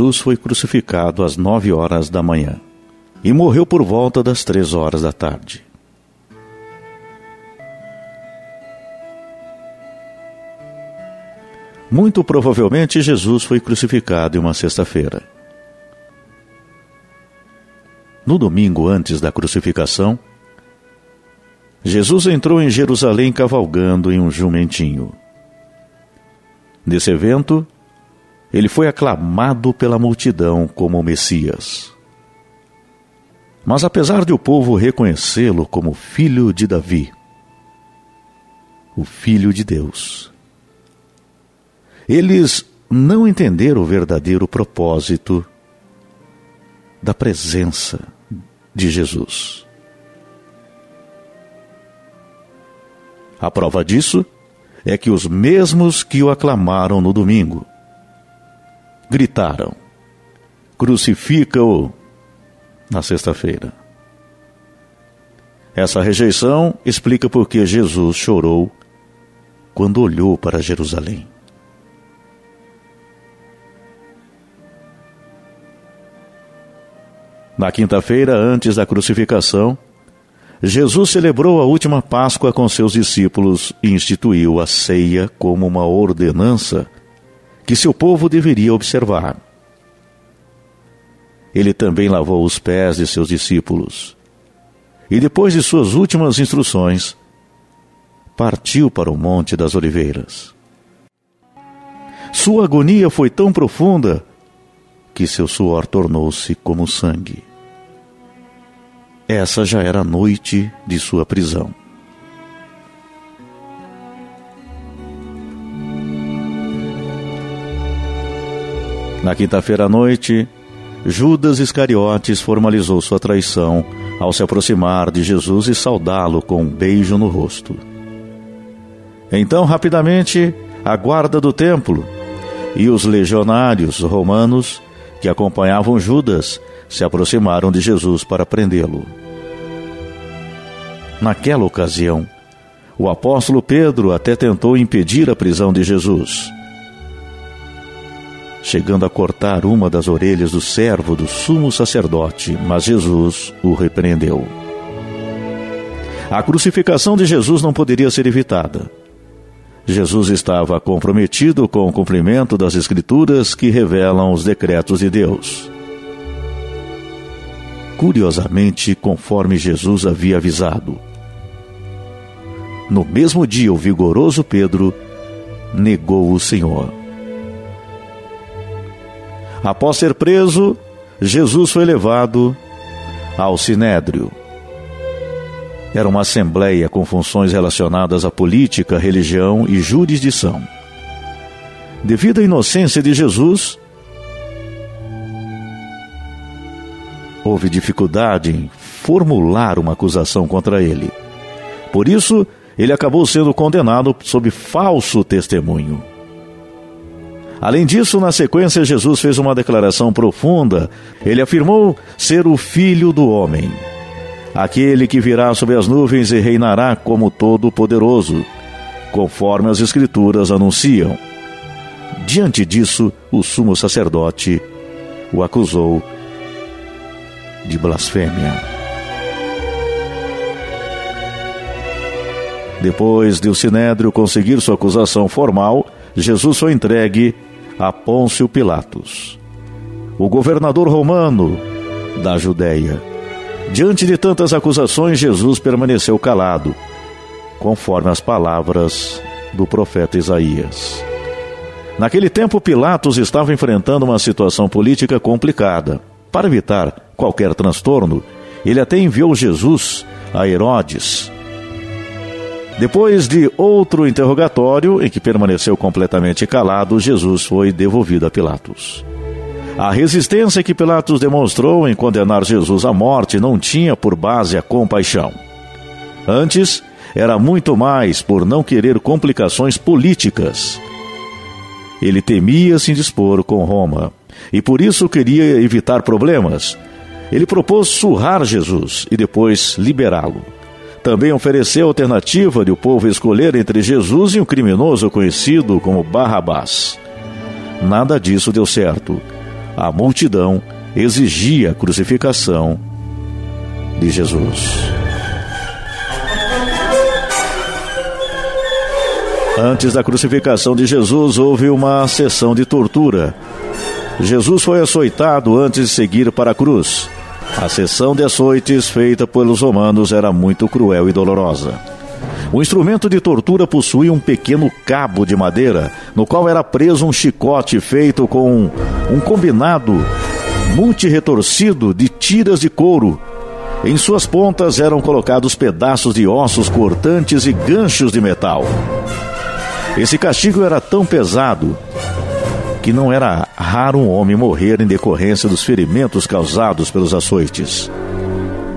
Jesus foi crucificado às nove horas da manhã e morreu por volta das três horas da tarde. Muito provavelmente Jesus foi crucificado em uma sexta-feira. No domingo antes da crucificação, Jesus entrou em Jerusalém cavalgando em um jumentinho. Nesse evento, ele foi aclamado pela multidão como o Messias. Mas apesar de o povo reconhecê-lo como filho de Davi, o filho de Deus, eles não entenderam o verdadeiro propósito da presença de Jesus. A prova disso é que os mesmos que o aclamaram no domingo gritaram: Crucifica-o na sexta-feira. Essa rejeição explica por que Jesus chorou quando olhou para Jerusalém. Na quinta-feira, antes da crucificação, Jesus celebrou a última Páscoa com seus discípulos e instituiu a ceia como uma ordenança que seu povo deveria observar. Ele também lavou os pés de seus discípulos e, depois de suas últimas instruções, partiu para o Monte das Oliveiras. Sua agonia foi tão profunda que seu suor tornou-se como sangue. Essa já era a noite de sua prisão. Na quinta-feira à noite, Judas Iscariotes formalizou sua traição ao se aproximar de Jesus e saudá-lo com um beijo no rosto. Então, rapidamente, a guarda do templo e os legionários romanos que acompanhavam Judas se aproximaram de Jesus para prendê-lo. Naquela ocasião, o apóstolo Pedro até tentou impedir a prisão de Jesus, chegando a cortar uma das orelhas do servo do sumo sacerdote, mas Jesus o repreendeu. A crucificação de Jesus não poderia ser evitada. Jesus estava comprometido com o cumprimento das Escrituras que revelam os decretos de Deus curiosamente conforme Jesus havia avisado. No mesmo dia, o vigoroso Pedro negou o Senhor. Após ser preso, Jesus foi levado ao Sinédrio. Era uma assembleia com funções relacionadas à política, religião e jurisdição. Devido à inocência de Jesus, houve dificuldade em formular uma acusação contra ele. Por isso, ele acabou sendo condenado sob falso testemunho. Além disso, na sequência, Jesus fez uma declaração profunda. Ele afirmou ser o Filho do Homem, aquele que virá sobre as nuvens e reinará como Todo-Poderoso, conforme as Escrituras anunciam. Diante disso, o sumo sacerdote o acusou de blasfêmia. Depois de o Sinédrio conseguir sua acusação formal, Jesus foi entregue a Pôncio Pilatos, o governador romano da Judéia. Diante de tantas acusações, Jesus permaneceu calado, conforme as palavras do profeta Isaías. Naquele tempo, Pilatos estava enfrentando uma situação política complicada. Para evitar qualquer transtorno, ele até enviou Jesus a Herodes. Depois de outro interrogatório, em que permaneceu completamente calado, Jesus foi devolvido a Pilatos. A resistência que Pilatos demonstrou em condenar Jesus à morte não tinha por base a compaixão. Antes, era muito mais por não querer complicações políticas. Ele temia se indispor com Roma e por isso queria evitar problemas, ele propôs surrar Jesus e depois liberá-lo. Também ofereceu a alternativa de o povo escolher entre Jesus e um criminoso conhecido como Barrabás. Nada disso deu certo, a multidão exigia a crucificação de Jesus. Antes da crucificação de Jesus, houve uma sessão de tortura. Jesus foi açoitado antes de seguir para a cruz. A sessão de açoites feita pelos romanos era muito cruel e dolorosa. O instrumento de tortura possuía um pequeno cabo de madeira, no qual era preso um chicote feito com um combinado multiretorcido de tiras de couro. Em suas pontas eram colocados pedaços de ossos cortantes e ganchos de metal. Esse castigo era tão pesado que não era raro um homem morrer em decorrência dos ferimentos causados pelos açoites.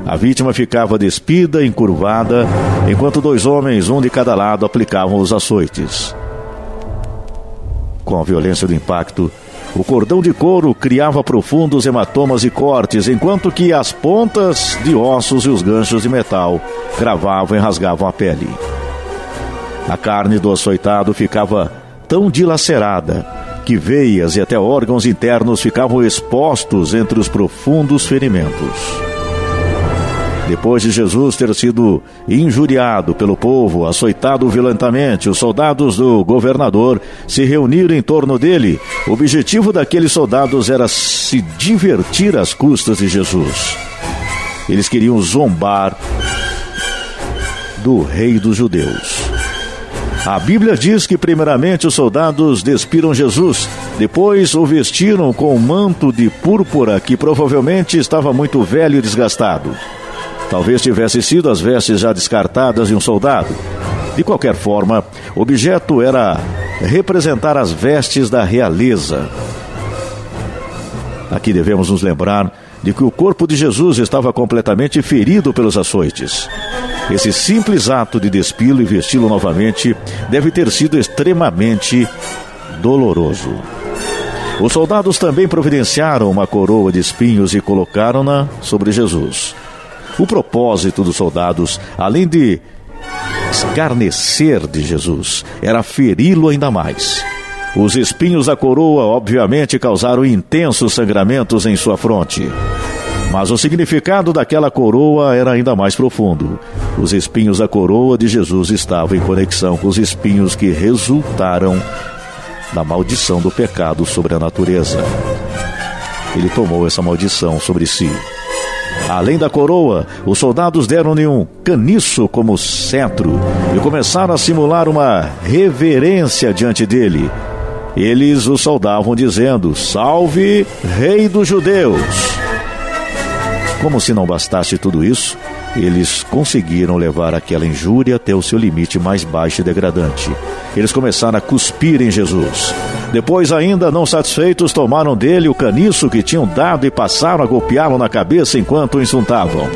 A vítima ficava despida, encurvada, enquanto dois homens, um de cada lado, aplicavam os açoites. Com a violência do impacto, o cordão de couro criava profundos hematomas e cortes, enquanto que as pontas de ossos e os ganchos de metal cravavam e rasgavam a pele. A carne do açoitado ficava tão dilacerada que veias e até órgãos internos ficavam expostos entre os profundos ferimentos. Depois de Jesus ter sido injuriado pelo povo, açoitado violentamente, os soldados do governador se reuniram em torno dele. O objetivo daqueles soldados era se divertir às custas de Jesus. Eles queriam zombar do rei dos judeus. A Bíblia diz que, primeiramente, os soldados despiram Jesus, depois o vestiram com um manto de púrpura que provavelmente estava muito velho e desgastado. Talvez tivesse sido as vestes já descartadas de um soldado. De qualquer forma, o objeto era representar as vestes da realeza. Aqui devemos nos lembrar de que o corpo de Jesus estava completamente ferido pelos açoites. Esse simples ato de despilo e vesti-lo novamente deve ter sido extremamente doloroso. Os soldados também providenciaram uma coroa de espinhos e colocaram-na sobre Jesus. O propósito dos soldados, além de escarnecer de Jesus, era feri-lo ainda mais. Os espinhos da coroa, obviamente, causaram intensos sangramentos em sua fronte. Mas o significado daquela coroa era ainda mais profundo. Os espinhos da coroa de Jesus estavam em conexão com os espinhos que resultaram da maldição do pecado sobre a natureza. Ele tomou essa maldição sobre si. Além da coroa, os soldados deram-lhe um caniço como cetro e começaram a simular uma reverência diante dele. Eles o saudavam dizendo: Salve, Rei dos Judeus! Como se não bastasse tudo isso, eles conseguiram levar aquela injúria até o seu limite mais baixo e degradante. Eles começaram a cuspir em Jesus. Depois, ainda não satisfeitos, tomaram dele o caniço que tinham dado e passaram a golpeá-lo na cabeça enquanto o insultavam.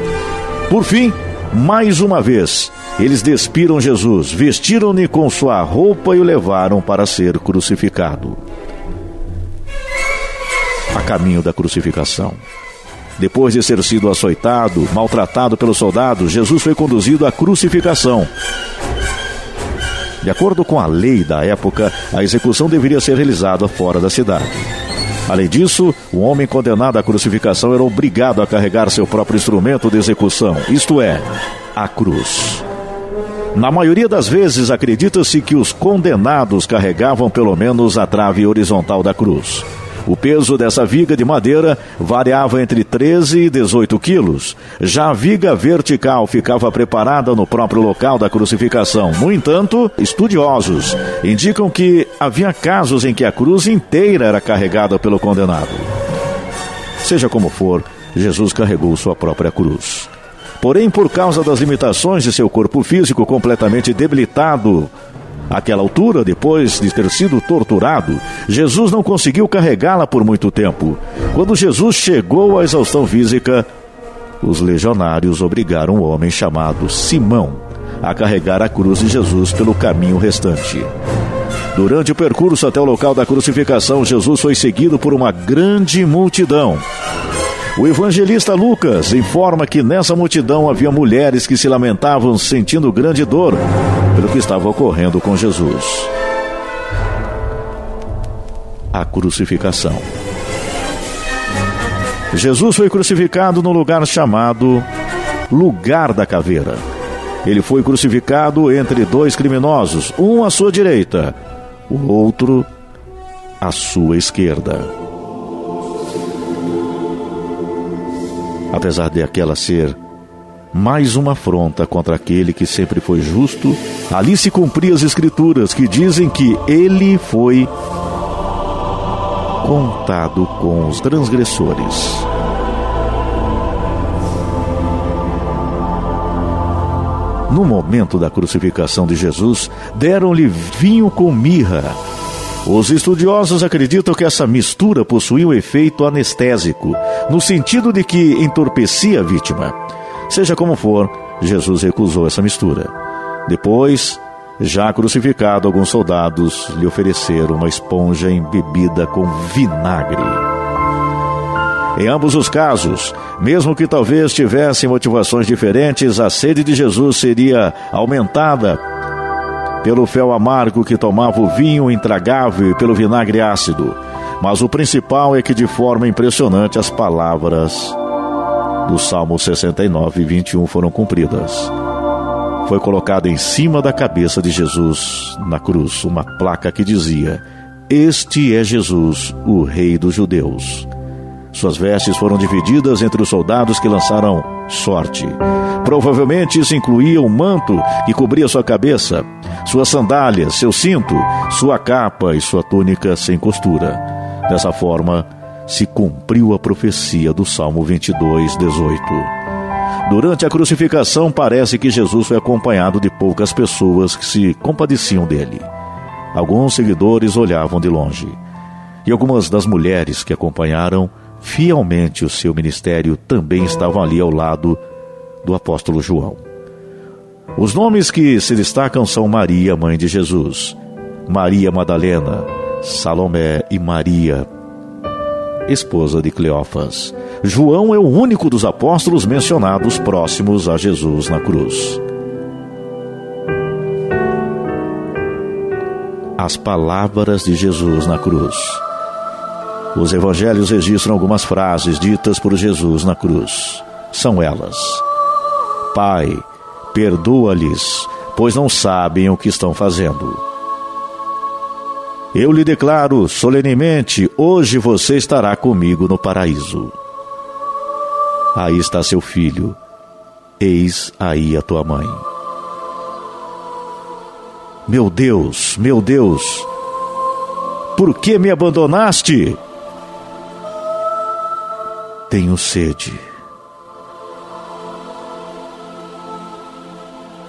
Por fim, mais uma vez, eles despiram Jesus, vestiram-no com sua roupa e o levaram para ser crucificado. A caminho da crucificação. Depois de ter sido açoitado, maltratado pelos soldados, Jesus foi conduzido à crucificação. De acordo com a lei da época, a execução deveria ser realizada fora da cidade. Além disso, o homem condenado à crucificação era obrigado a carregar seu próprio instrumento de execução, isto é, a cruz. Na maioria das vezes, acredita-se que os condenados carregavam pelo menos a trave horizontal da cruz. O peso dessa viga de madeira variava entre 13 e 18 quilos. Já a viga vertical ficava preparada no próprio local da crucificação. No entanto, estudiosos indicam que havia casos em que a cruz inteira era carregada pelo condenado. Seja como for, Jesus carregou sua própria cruz. Porém, por causa das limitações de seu corpo físico completamente debilitado Àquela altura, depois de ter sido torturado, Jesus não conseguiu carregá-la por muito tempo. Quando Jesus chegou à exaustão física, os legionários obrigaram um homem chamado Simão a carregar a cruz de Jesus pelo caminho restante. Durante o percurso até o local da crucificação, Jesus foi seguido por uma grande multidão. O evangelista Lucas informa que nessa multidão havia mulheres que se lamentavam sentindo grande dor pelo que estava ocorrendo com Jesus. A crucificação. Jesus foi crucificado no lugar chamado Lugar da Caveira. Ele foi crucificado entre dois criminosos, um à sua direita, o outro à sua esquerda. Apesar de aquela ser mais uma afronta contra aquele que sempre foi justo, ali se cumpriam as escrituras que dizem que ele foi contado com os transgressores. No momento da crucificação de Jesus, deram-lhe vinho com mirra. Os estudiosos acreditam que essa mistura possuía um efeito anestésico, no sentido de que entorpecia a vítima. Seja como for, Jesus recusou essa mistura. Depois, já crucificado, alguns soldados lhe ofereceram uma esponja embebida com vinagre. Em ambos os casos, mesmo que talvez tivessem motivações diferentes, a sede de Jesus seria aumentada pelo fel amargo que tomava o vinho intragável e pelo vinagre ácido. Mas o principal é que, de forma impressionante, as palavras do Salmo 69 e 21 foram cumpridas. Foi colocada em cima da cabeça de Jesus, na cruz, uma placa que dizia: Este é Jesus, o Rei dos Judeus. Suas vestes foram divididas entre os soldados que lançaram sorte. Provavelmente isso incluía o manto que cobria sua cabeça, suas sandálias, seu cinto, sua capa e sua túnica sem costura. Dessa forma, se cumpriu a profecia do Salmo 22, 18. Durante a crucificação, parece que Jesus foi acompanhado de poucas pessoas que se compadeciam dele. Alguns seguidores olhavam de longe. E algumas das mulheres que acompanharam fielmente o seu ministério também estavam ali ao lado do apóstolo João. Os nomes que se destacam são Maria, mãe de Jesus, Maria Madalena, Salomé e Maria, esposa de Cleófas. João é o único dos apóstolos mencionados próximos a Jesus na cruz. As palavras de Jesus na cruz. Os evangelhos registram algumas frases ditas por Jesus na cruz. São elas: Pai, perdoa-lhes, pois não sabem o que estão fazendo. Eu lhe declaro solenemente: hoje você estará comigo no paraíso. Aí está seu filho, eis aí a tua mãe. Meu Deus, meu Deus, por que me abandonaste? Tenho sede.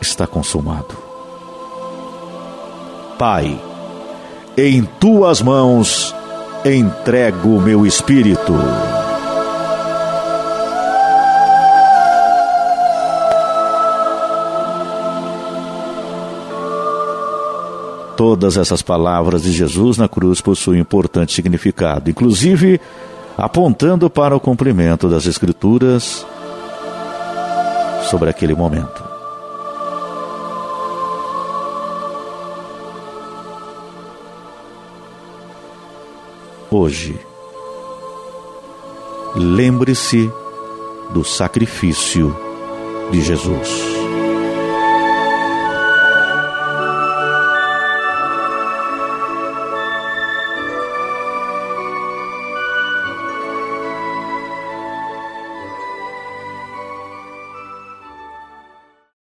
Está consumado. Pai, em tuas mãos entrego o meu espírito. Todas essas palavras de Jesus na cruz possuem importante significado, inclusive apontando para o cumprimento das Escrituras sobre aquele momento. Hoje, lembre-se do sacrifício de Jesus.